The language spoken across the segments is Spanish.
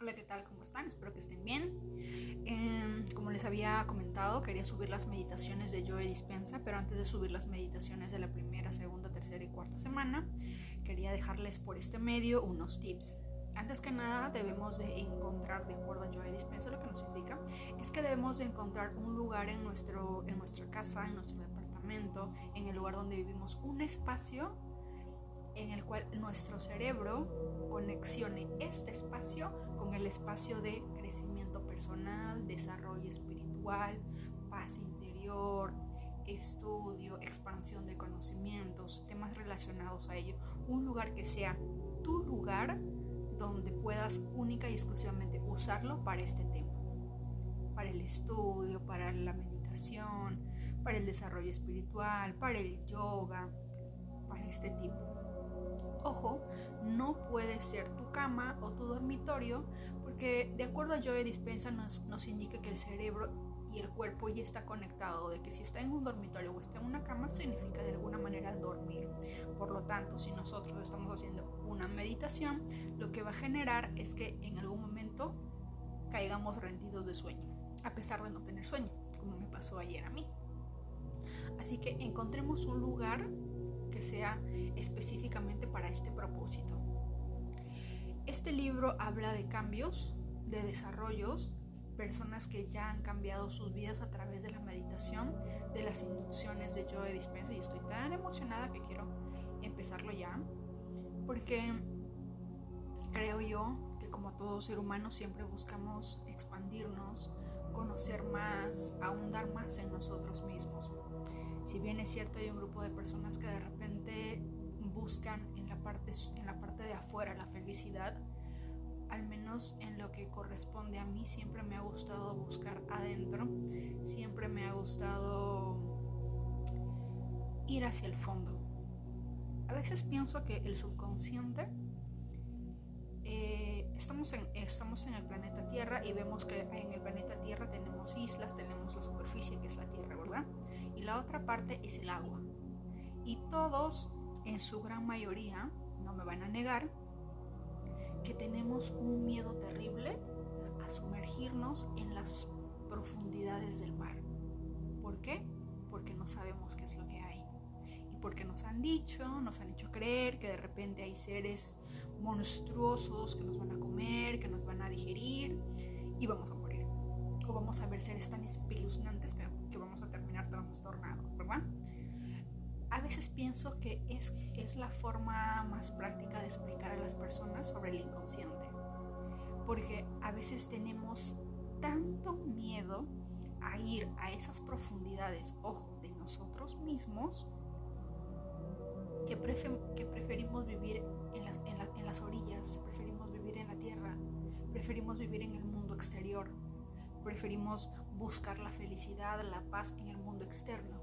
Hola, ¿qué tal? ¿Cómo están? Espero que estén bien. Em, como les había comentado, quería subir las meditaciones de Joe Dispensa, pero antes de subir las meditaciones de la primera, segunda, tercera y cuarta semana, quería dejarles por este medio unos tips. Antes que nada, debemos de encontrar, de acuerdo a Joe Dispensa, lo que nos indica es que debemos de encontrar un lugar en, nuestro, en nuestra casa, en nuestro departamento, en el lugar donde vivimos, un espacio en el cual nuestro cerebro conexione este espacio con el espacio de crecimiento personal, desarrollo espiritual, paz interior, estudio, expansión de conocimientos, temas relacionados a ello. Un lugar que sea tu lugar donde puedas única y exclusivamente usarlo para este tema. Para el estudio, para la meditación, para el desarrollo espiritual, para el yoga, para este tipo. Ojo, no puede ser tu cama o tu dormitorio porque de acuerdo a Joe Dispensa nos, nos indica que el cerebro y el cuerpo ya está conectado, de que si está en un dormitorio o está en una cama significa de alguna manera dormir. Por lo tanto, si nosotros estamos haciendo una meditación, lo que va a generar es que en algún momento caigamos rendidos de sueño, a pesar de no tener sueño, como me pasó ayer a mí. Así que encontremos un lugar que sea específicamente para este propósito. Este libro habla de cambios, de desarrollos, personas que ya han cambiado sus vidas a través de la meditación, de las inducciones de Joe Dispensa y estoy tan emocionada que quiero empezarlo ya, porque creo yo que como todo ser humano siempre buscamos expandirnos, conocer más, ahondar más en nosotros mismos. Si bien es cierto, hay un grupo de personas que de repente buscan en la parte, en la parte de afuera la felicidad, al menos en lo que corresponde a mí, siempre me ha gustado buscar adentro, siempre me ha gustado ir hacia el fondo. A veces pienso que el subconsciente estamos en, estamos en el planeta Tierra y vemos que en el planeta Tierra tenemos islas, tenemos la superficie que es la Tierra, ¿verdad? Y la otra parte es el agua. Y todos, en su gran mayoría, no me van a negar, que tenemos un miedo terrible a sumergirnos en las profundidades del mar. ¿Por qué? Porque no sabemos qué es lo que hay porque nos han dicho, nos han hecho creer que de repente hay seres monstruosos que nos van a comer, que nos van a digerir y vamos a morir. O vamos a ver seres tan espeluznantes que, que vamos a terminar trastornados, ¿verdad? A veces pienso que es, es la forma más práctica de explicar a las personas sobre el inconsciente. Porque a veces tenemos tanto miedo a ir a esas profundidades, ojo, de nosotros mismos, que, preferimos vivir en las, en las orillas, preferimos vivir en la tierra, preferimos vivir en el mundo exterior, preferimos buscar la felicidad, la paz en el mundo externo,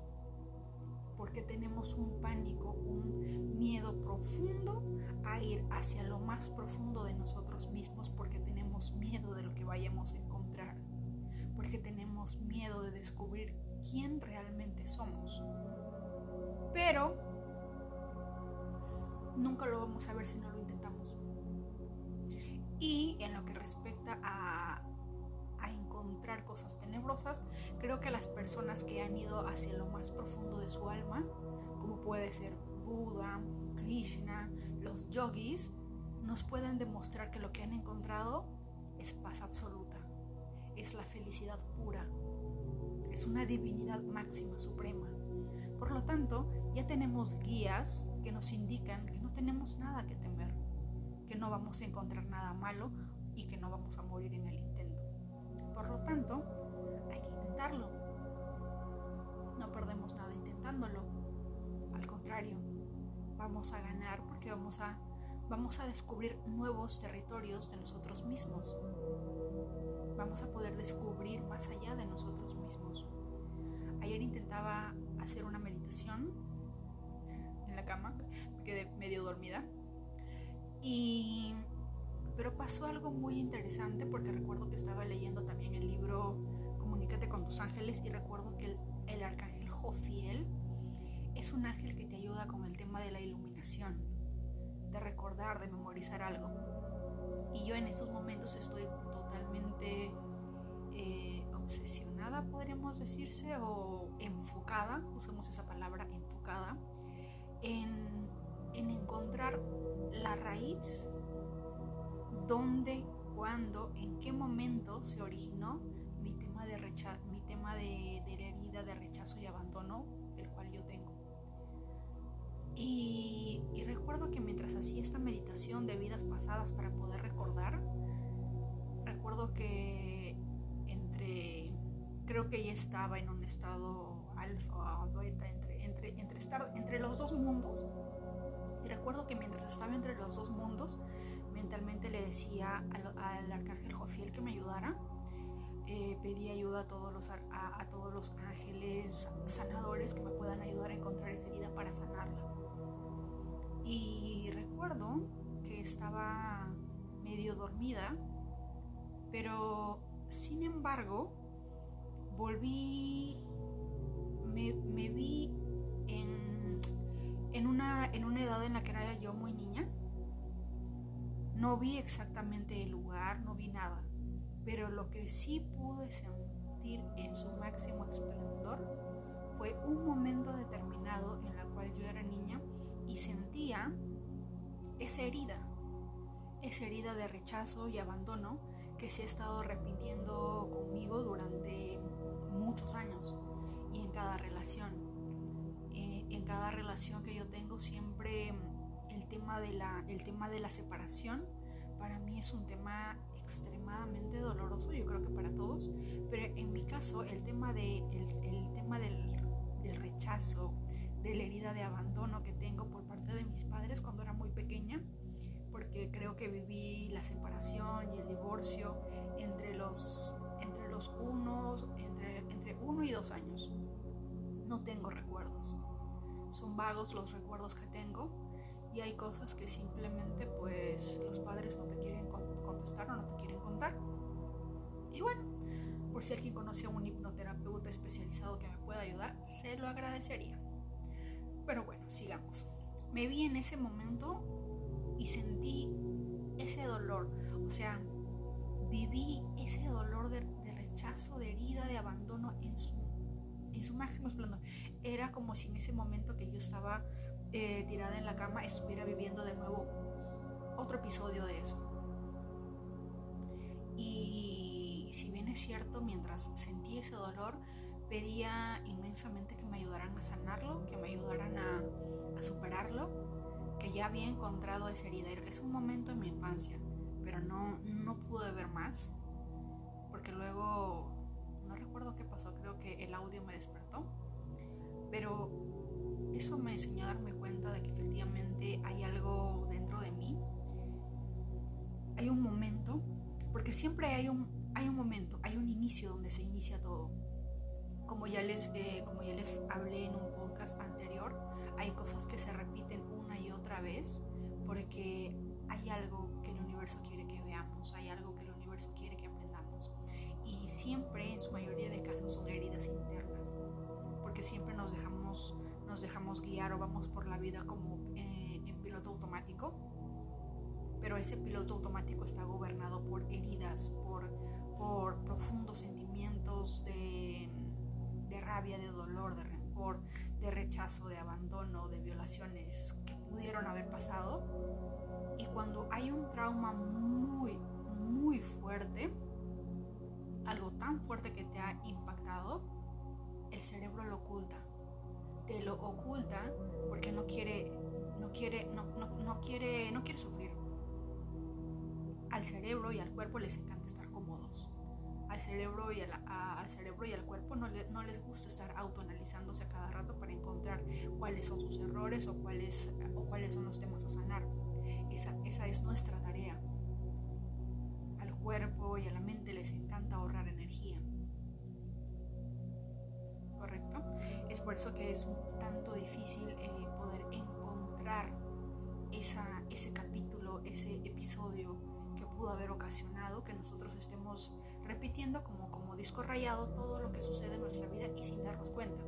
porque tenemos un pánico, un miedo profundo a ir hacia lo más profundo de nosotros mismos, porque tenemos miedo de lo que vayamos a encontrar, porque tenemos miedo de descubrir quién realmente somos. Pero nunca lo vamos a ver si no lo intentamos. Y en lo que respecta a, encontrar cosas tenebrosas, creo que las personas que han ido hacia lo más profundo de su alma, como puede ser Buda, Krishna, los yogis, nos pueden demostrar que lo que han encontrado es paz absoluta, es la felicidad pura, es una divinidad máxima, suprema. Por lo tanto, ya tenemos guías que nos indican que no tenemos nada que temer, que no vamos a encontrar nada malo y que no vamos a morir en el. Por lo tanto, hay que intentarlo. No perdemos nada intentándolo. Al contrario, vamos a ganar porque vamos a, vamos a descubrir nuevos territorios de nosotros mismos. Vamos a poder descubrir más allá de nosotros mismos. Ayer intentaba hacer una meditación en la cama, me quedé medio dormida. Y pero pasó algo muy interesante porque recuerdo que estaba leyendo también el libro Comunícate con tus ángeles y recuerdo que el, el arcángel Jofiel es un ángel que te ayuda con el tema de la iluminación, de recordar, de memorizar algo. Y yo en estos momentos estoy totalmente eh, obsesionada, podríamos decirse, o enfocada, usemos esa palabra, enfocada, en, en encontrar la raíz, dónde, cuándo, en qué momento se originó mi tema de, mi tema de, de la herida de rechazo y abandono del cual yo tengo. Y, y, recuerdo que mientras hacía esta meditación de vidas pasadas para poder recordar, recuerdo que entre, creo que ya estaba en un estado alfa, entre, entre, entre, estar entre los dos mundos. Y recuerdo que mientras estaba entre los dos mundos, mentalmente le decía al, arcángel Jofiel que me ayudara eh, pedí ayuda a todos, los, a, todos los ángeles sanadores que me puedan ayudar a encontrar esa herida para sanarla. Y recuerdo que estaba medio dormida, pero sin embargo volví, me, vi en, en, una, en una edad en la que era yo muy niña. No vi exactamente el lugar, no vi nada pero lo que sí pude sentir en su máximo esplendor fue un momento determinado en la cual yo era niña y sentía esa herida, esa herida de rechazo y abandono que se ha estado repitiendo conmigo durante muchos años y en cada relación. Eh, en cada relación que yo tengo siempre el tema de la, el tema de la separación para mí es un tema extremadamente doloroso, yo creo que para todos, pero en mi caso el tema, de, el, tema del, del rechazo, de la herida de abandono que tengo por parte de mis padres cuando era muy pequeña, porque creo que viví la separación y el divorcio entre los, entre los unos, entre, entre uno y dos años. No tengo recuerdos. Son vagos los recuerdos que tengo y hay cosas que simplemente pues los padres no te quieren contestar o no te quieren contar. Y bueno, por si alguien conoce a un hipnoterapeuta especializado que me pueda ayudar, se lo agradecería. Pero bueno, sigamos. Me vi en ese momento y sentí ese dolor. O sea, viví ese dolor de, de rechazo, de herida, de abandono en su, en su máximo esplendor. Era como si en ese momento que yo estaba eh, tirada en la cama estuviera viviendo de nuevo otro episodio de eso. Y si bien es cierto, mientras sentí ese dolor, pedía inmensamente que me ayudaran a sanarlo, que me ayudaran a, superarlo, que ya había encontrado esa herida. Es un momento en mi infancia, pero no, no pude ver más, porque luego, no recuerdo qué pasó, creo que el audio me despertó, pero eso me enseñó a darme cuenta de que efectivamente hay algo dentro de mí. Hay un momento, porque siempre hay un, hay un momento, hay un inicio donde se inicia todo. Como ya, les, eh, como ya les hablé en un podcast anterior, hay cosas que se repiten una y otra vez porque hay algo que el universo quiere que veamos, hay algo que el universo quiere que aprendamos. Y siempre, en su mayoría de casos, son heridas internas, porque siempre nos dejamos nos dejamos guiar o vamos por la vida como eh, en piloto automático, pero ese piloto automático está gobernado por heridas, por, por profundos sentimientos de, de rabia, de dolor, de rencor, de rechazo, de abandono, de violaciones que pudieron haber pasado. Y cuando hay un trauma muy, muy fuerte, algo tan fuerte que te ha impactado, el cerebro lo oculta te lo oculta porque no quiere, no quiere, no, no, quiere, no quiere sufrir. Al cerebro y al cuerpo les encanta estar cómodos. Al cerebro y, al cerebro y al cuerpo no, no, les gusta estar autoanalizándose a cada rato para encontrar cuáles son sus errores o cuáles, o cuáles son los temas a sanar. Esa, esa es nuestra tarea. Al cuerpo y a la mente les encanta ahorrar energía. Es por eso que es tanto difícil eh, poder encontrar esa, ese capítulo, ese episodio que pudo haber ocasionado que nosotros estemos repitiendo como, como disco rayado todo lo que sucede en nuestra vida y sin darnos cuenta.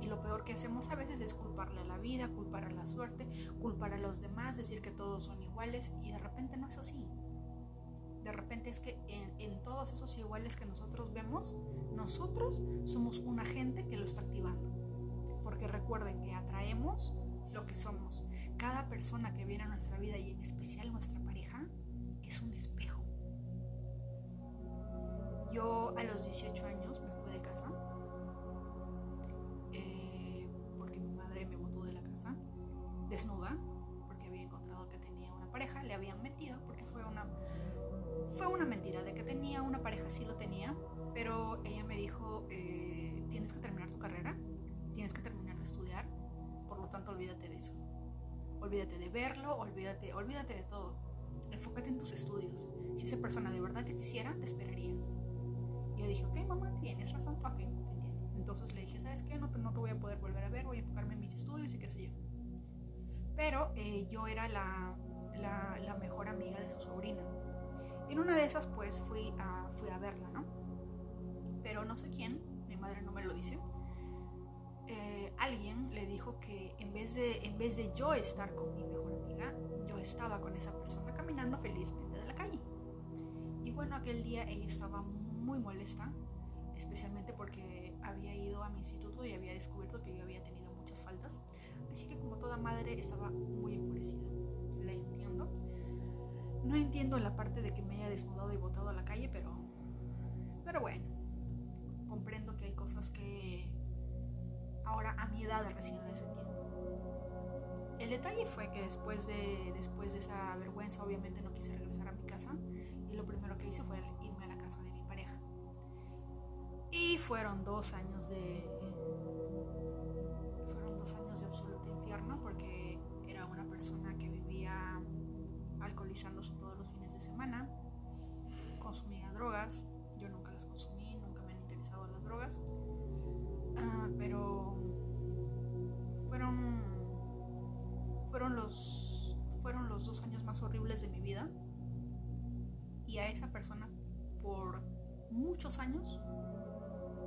Y lo peor que hacemos a veces es culparle a la vida, culpar a la suerte, culpar a los demás, decir que todos son iguales y de repente no es así. De repente es que en, todos esos iguales que nosotros vemos, nosotros somos un agente está activando. Porque recuerden que atraemos lo que somos. Cada persona que viene a nuestra vida y en especial nuestra pareja es un espejo. Yo a los 18 años me fui de casa eh, porque mi madre me botó de la casa desnuda porque había encontrado que tenía una pareja, le habían metido porque fue una fue una mentira de que tenía una pareja, sí lo tenía, pero ella me dijo eh, tienes que terminar carrera, tienes que terminar de estudiar, por lo tanto olvídate de eso, olvídate de verlo, olvídate, olvídate de todo, enfócate en tus estudios. Si esa persona de verdad te quisiera, te esperaría. Y yo dije, ok, mamá, tienes razón, ok, te entiendo. Entonces le dije, ¿sabes qué? No, no te voy a poder volver a ver, voy a enfocarme en mis estudios y qué sé yo. Pero eh, yo era la, la, mejor amiga de su sobrina. En una de esas, pues fui a, fui a verla, ¿no? Pero no sé quién, mi madre no me lo dice. Eh, alguien le dijo que en vez, de, en vez de yo estar con mi mejor amiga, yo estaba con esa persona caminando felizmente de la calle. Y bueno, aquel día ella estaba muy molesta, especialmente porque había ido a mi instituto y había descubierto que yo había tenido muchas faltas. Así que como toda madre estaba muy enfurecida. La entiendo. No entiendo la parte de que me haya desnudado y botado a la calle, pero... Pero bueno. Comprendo que hay cosas que ahora a mi edad recién las entiendo. El detalle fue que después de, después de esa vergüenza obviamente no quise regresar a mi casa y lo primero que hice fue irme a la casa de mi pareja. Y fueron dos años de... Fueron dos años de absoluto infierno porque era una persona que vivía alcoholizándose todos los fines de semana, consumía drogas, yo nunca las consumí, nunca me han interesado las drogas, ah, pero fueron los, fueron los dos años más horribles de mi vida. Y a esa persona por muchos años,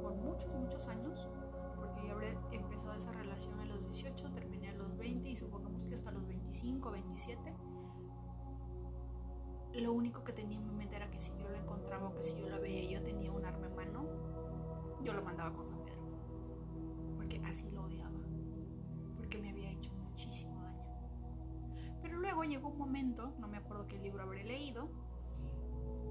por muchos, muchos años, porque yo habré empezado esa relación a los 18, terminé a los 20 y supongamos que hasta los 25, 27, lo único que tenía en mi mente era que si yo lo encontraba o que si yo la veía yo tenía un arma en mano, yo lo mandaba con San Pedro. Porque así lo odiaba. Porque me había hecho muchísimo pero luego llegó un momento, no me acuerdo qué libro habré leído,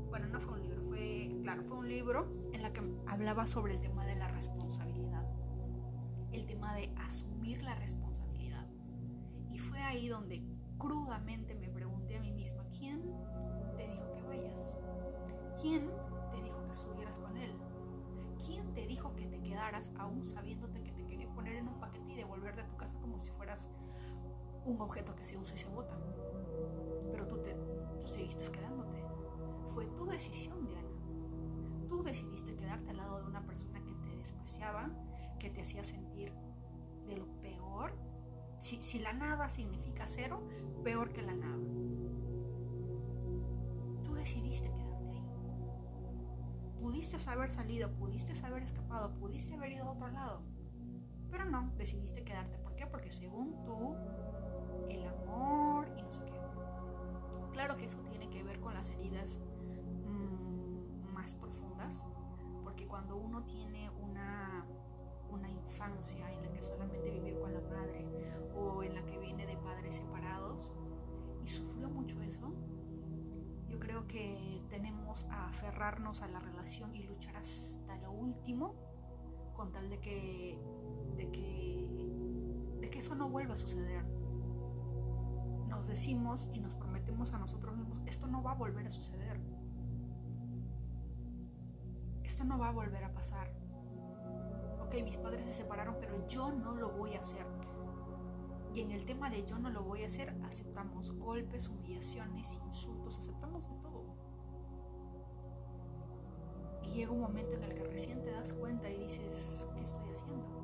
bueno, no fue un libro, fue, claro, fue un libro en la que hablaba sobre el tema de la responsabilidad, el tema de asumir la responsabilidad. Y fue ahí donde crudamente me pregunté a mí misma, ¿quién te dijo que vayas? ¿Quién te dijo que estuvieras con él? ¿Quién te dijo que te quedaras aún sabiéndote que te quería poner en un paquete y devolver de tu casa como si fueras un objeto que se usa y se bota. Pero tú, te, tú seguiste quedándote. Fue tu decisión, Diana. Tú decidiste quedarte al lado de una persona que te despreciaba, que te hacía sentir de lo peor. Si, si la nada significa cero, peor que la nada. Tú decidiste quedarte ahí. Pudiste haber salido, pudiste haber escapado, pudiste haber ido a otro lado. No, decidiste quedarte. ¿Por qué? Porque según tú el amor y no sé qué. Claro que eso tiene que ver con las heridas mm, más profundas, porque cuando uno tiene una, una infancia en la que solamente vivió con la madre o en la que viene de padres separados y sufrió mucho eso, yo creo que tenemos a aferrarnos a la relación y luchar hasta lo último con tal de que, de que, de que eso no vuelva a suceder nos decimos y nos prometemos a nosotros mismos, esto no va a volver a suceder. Esto no va a volver a pasar. Ok, mis padres se separaron, pero yo no lo voy a hacer. Y en el tema de yo no lo voy a hacer, aceptamos golpes, humillaciones, insultos, aceptamos de todo. Y llega un momento en el que recién te das cuenta y dices, ¿qué estoy haciendo?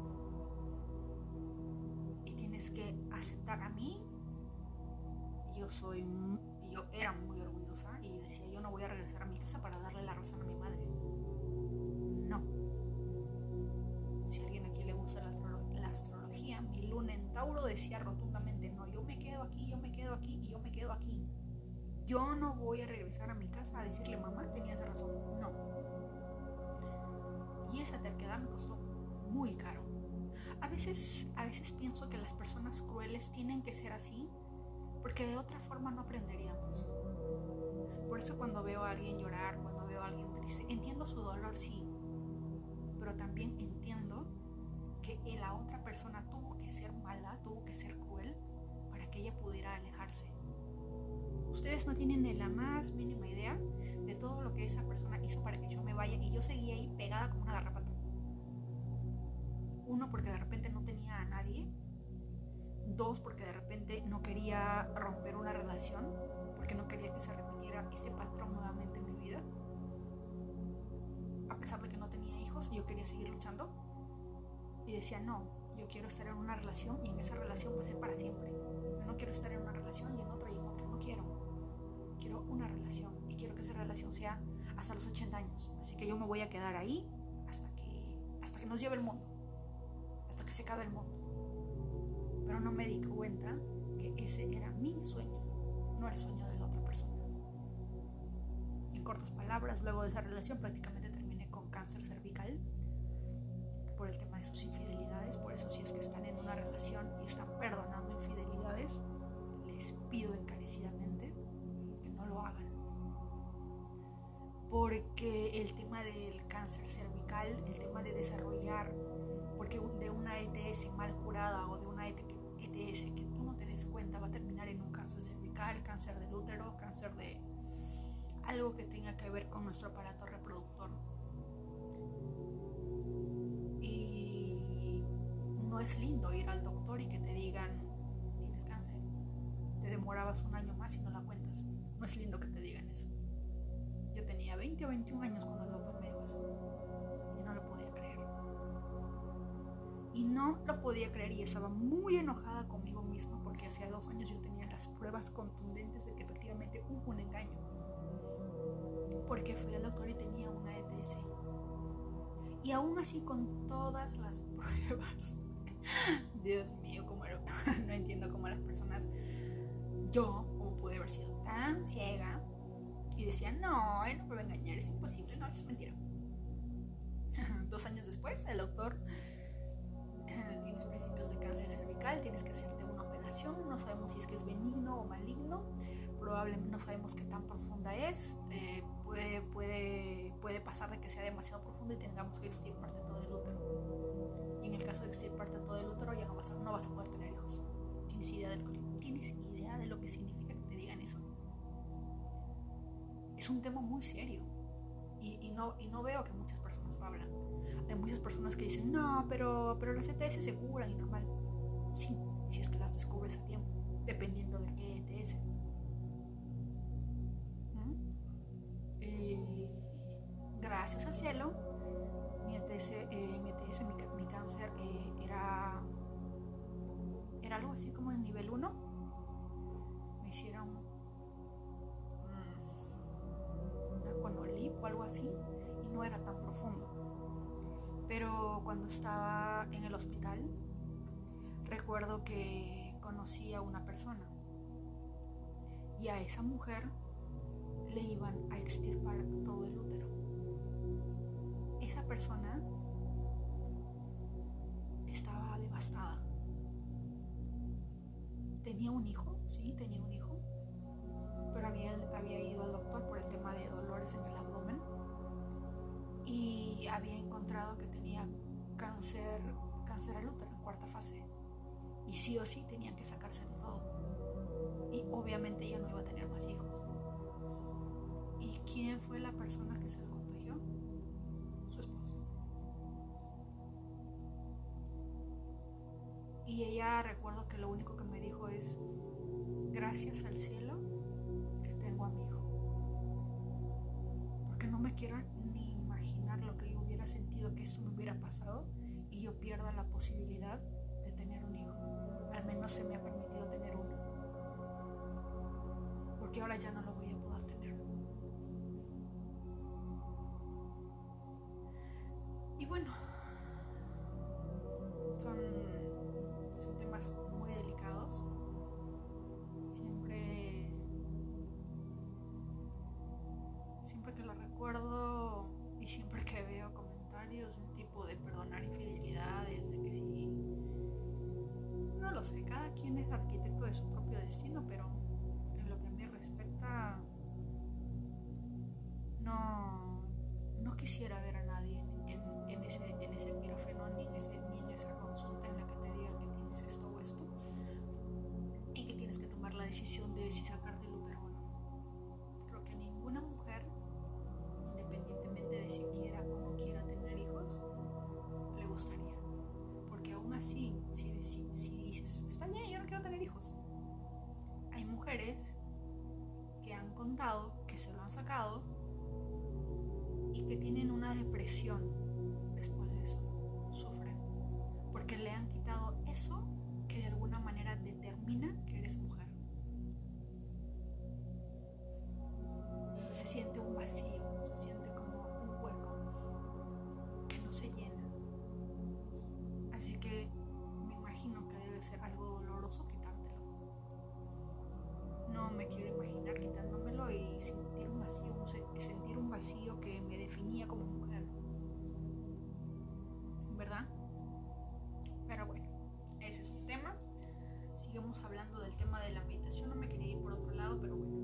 Tienes que aceptar a mí yo soy, yo era muy orgullosa y decía, yo no voy a regresar a mi casa para darle la razón a mi madre. No. Si alguien aquí le gusta la, la astrología, mi luna en Tauro decía rotundamente, no, yo me quedo aquí, yo me quedo aquí y yo me quedo aquí. Yo no voy a regresar a mi casa a decirle, mamá, tenías razón. No. Y esa terquedad me costó muy caro. A veces, a veces pienso que las personas crueles tienen que ser así porque de otra forma no aprenderíamos. Por eso cuando veo a alguien llorar, cuando veo a alguien triste, entiendo su dolor, sí, pero también entiendo que la otra persona tuvo que ser mala, tuvo que ser cruel para que ella pudiera alejarse. Ustedes no tienen ni la más mínima idea de todo lo que esa persona hizo para que yo me vaya y yo seguía ahí pegada como una garrapata. Uno, porque de repente no tenía a nadie. Dos, porque de repente no quería romper una relación, porque no quería que se repitiera ese patrón nuevamente en mi vida. A pesar de que no tenía hijos, yo quería seguir luchando. Y decía, no, yo quiero estar en una relación y en esa relación va a ser para siempre. Yo no quiero estar en una relación y en otra y en otra. No quiero. Quiero una relación y quiero que esa relación sea hasta los 80 años. Así que yo me voy a quedar ahí hasta que, hasta que nos lleve el mundo que se acabe el mundo. Pero no me di cuenta que ese era mi sueño, no el sueño de la otra persona. En cortas palabras, luego de esa relación prácticamente terminé con cáncer cervical por el tema de sus infidelidades. Por eso si es que están en una relación y están perdonando infidelidades, les pido encarecidamente que no lo hagan. Porque el tema del cáncer cervical, el tema de desarrollar porque de una ETS mal curada o de una ETS que tú no te des cuenta va a terminar en un cáncer cervical, cáncer del útero, cáncer de algo que tenga que ver con nuestro aparato reproductor. Y no es lindo ir al doctor y que te digan, tienes cáncer. Te demorabas un año más y no la cuentas. No es lindo que te digan eso. Yo tenía 20 o 21 años cuando el doctor me dijo eso. Y no lo podía creer y estaba muy enojada conmigo misma porque hacía dos años yo tenía las pruebas contundentes de que efectivamente hubo un engaño. Porque fui al doctor y tenía una ETS. Y aún así con todas las pruebas, Dios mío, cómo no entiendo cómo las personas, yo, como pude haber sido tan ciega y decía, no, él no me va a engañar, es imposible, no, es mentira. Dos años después, el doctor cáncer cervical, tienes que hacerte una operación, no sabemos si es que es benigno o maligno, probablemente no sabemos qué tan profunda es, eh, puede, puede, puede pasar de que sea demasiado profunda y tengamos que extirparte todo el útero. Y en el caso de extirparte todo el útero ya no vas a, no vas a poder tener hijos. ¿Tienes idea, de lo que, ¿Tienes idea de lo que significa que te digan eso? Es un tema muy serio y, y, no, y no veo que muchas personas lo hablan. Hay muchas personas que dicen, no, pero, pero las ETS se curan y normal. Sí, si es que las descubres a tiempo, dependiendo de qué ETS. ¿Mm? Eh, gracias al cielo, mi ETS, eh, mi, ETS, mi, mi cáncer eh, era, era algo así como en nivel 1. Me hicieron mm, una conolip o algo así y no era tan profundo. Pero cuando estaba en el hospital, recuerdo que conocí a una persona y a esa mujer le iban a extirpar todo el útero. Esa persona estaba devastada. Tenía un hijo, sí, tenía un hijo, pero había, había ido al doctor por el tema de dolores en el abdomen y había encontrado que tenía cáncer, cáncer al útero en cuarta fase. Y sí o sí tenían que sacárselo todo. Y obviamente ella no iba a tener más hijos. ¿Y quién fue la persona que se lo contagió? Su esposo. Y ella recuerdo que lo único que me dijo es, gracias al cielo que tengo a mi hijo. Porque no me quiero ni imaginar lo que yo hubiera sentido que eso me hubiera pasado y yo pierda la posibilidad de tener un hijo. Menos se me ha permitido tener uno. Porque ahora ya no lo voy a poder sé, cada quien es arquitecto de su propio destino, pero en lo que a mí respecta, no, no quisiera ver a nadie en, en, ese, en ese quirófano ni en, ese, ni en esa consulta en la que te digan que tienes esto o esto y que tienes que tomar la decisión de si sacar si quiera o no. Quiera está bien, yo no quiero tener hijos, hay mujeres que han contado que se lo han sacado y que tienen una depresión después de eso, sufren, porque le han quitado eso que de alguna manera determina que eres mujer. Se siente un vacío, algo doloroso quitártelo. No me quiero imaginar quitándomelo y sentir un vacío, sentir un vacío que me definía como mujer. ¿Verdad? Pero bueno, ese es un tema. Sigamos hablando del tema de la meditación. No me quería ir por otro lado, pero bueno,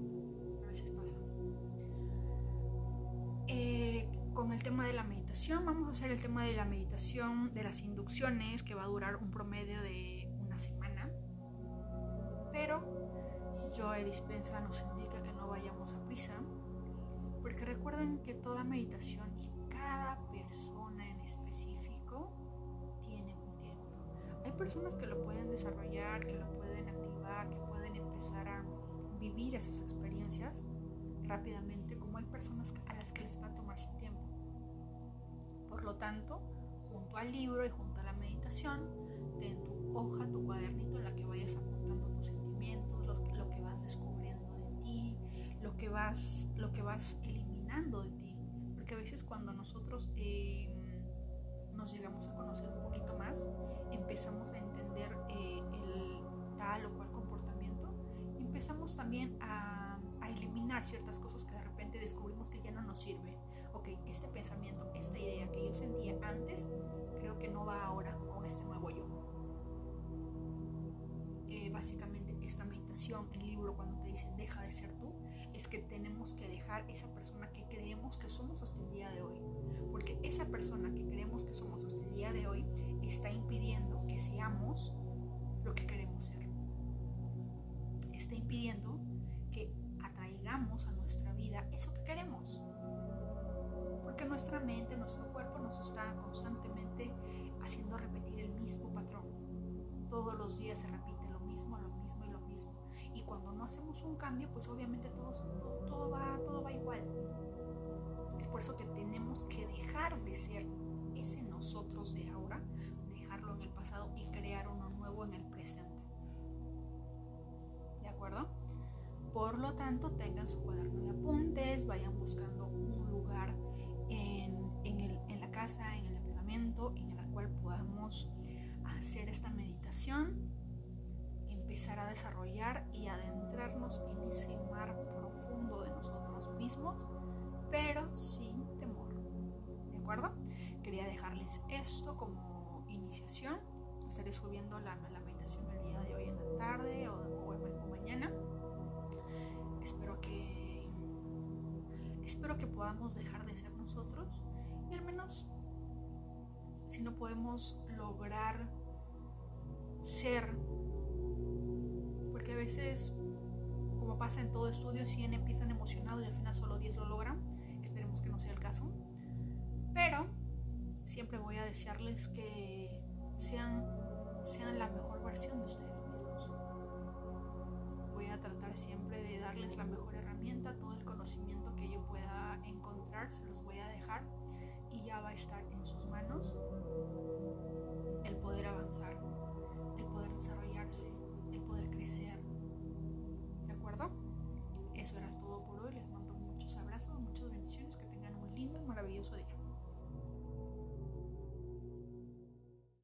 a veces pasa. Eh, con el tema de la meditación. Vamos a hacer el tema de la meditación de las inducciones, que va a durar un promedio de Joe Dispensa nos indica que no vayamos a prisa, porque recuerden que toda meditación y cada persona en específico tiene un tiempo. Hay personas que lo pueden desarrollar, que lo pueden activar, que pueden empezar a vivir esas experiencias rápidamente, como hay personas a las que les va a tomar su tiempo. Por lo tanto, junto al libro y junto a la meditación, ten tu hoja, tu cuadernito en la que vayas apuntando tus que vas, lo que vas eliminando de ti. Porque a veces cuando nosotros em, nos llegamos a conocer un poquito más, empezamos a entender eh, el tal o cual comportamiento y empezamos también a, a eliminar ciertas cosas que de repente descubrimos que ya no nos sirven ok, este pensamiento, esta idea que yo sentía antes, creo que no va ahora con este nuevo yo. Eh, básicamente esta meditación, el libro cuando te dicen deja de ser tú, es que tenemos que dejar esa persona que creemos que somos hasta el día de hoy. Porque esa persona que creemos que somos hasta el día de hoy está impidiendo que seamos lo que queremos ser. Está impidiendo que atraigamos a nuestra vida eso que queremos porque nuestra mente, nuestro cuerpo nos está constantemente haciendo repetir el mismo patrón. Todos los días se repite lo mismo, hacemos un cambio, pues obviamente todo, todo, va, todo va igual. Es por eso que tenemos que dejar de ser ese nosotros de ahora, dejarlo en el pasado y crear uno nuevo en el presente. ¿De acuerdo? Por lo tanto, tengan su cuaderno de apuntes, vayan buscando un lugar en, la casa, en el departamento, en el cual podamos hacer esta meditación, empezar a desarrollar y adentrarnos en ese mar profundo de nosotros mismos, pero sin temor. ¿De acuerdo? Quería dejarles esto como iniciación. Estaré subiendo la, meditación el día de hoy en la tarde o, o mañana. Espero que espero que podamos dejar de ser nosotros y al menos si no podemos lograr ser, a veces, como pasa en todo estudio, 100 empiezan emocionados y al final solo 10 lo logran, esperemos que no sea el caso, pero siempre voy a desearles que sean, sean la mejor versión de ustedes mismos. Voy a tratar siempre de darles la mejor herramienta, todo el conocimiento que yo pueda encontrar, se los voy a dejar y ya va a estar en sus manos el poder avanzar, el poder desarrollarse, el poder crecer. Eso era todo por hoy. Les mando muchos abrazos, muchas bendiciones, que tengan un lindo y maravilloso día.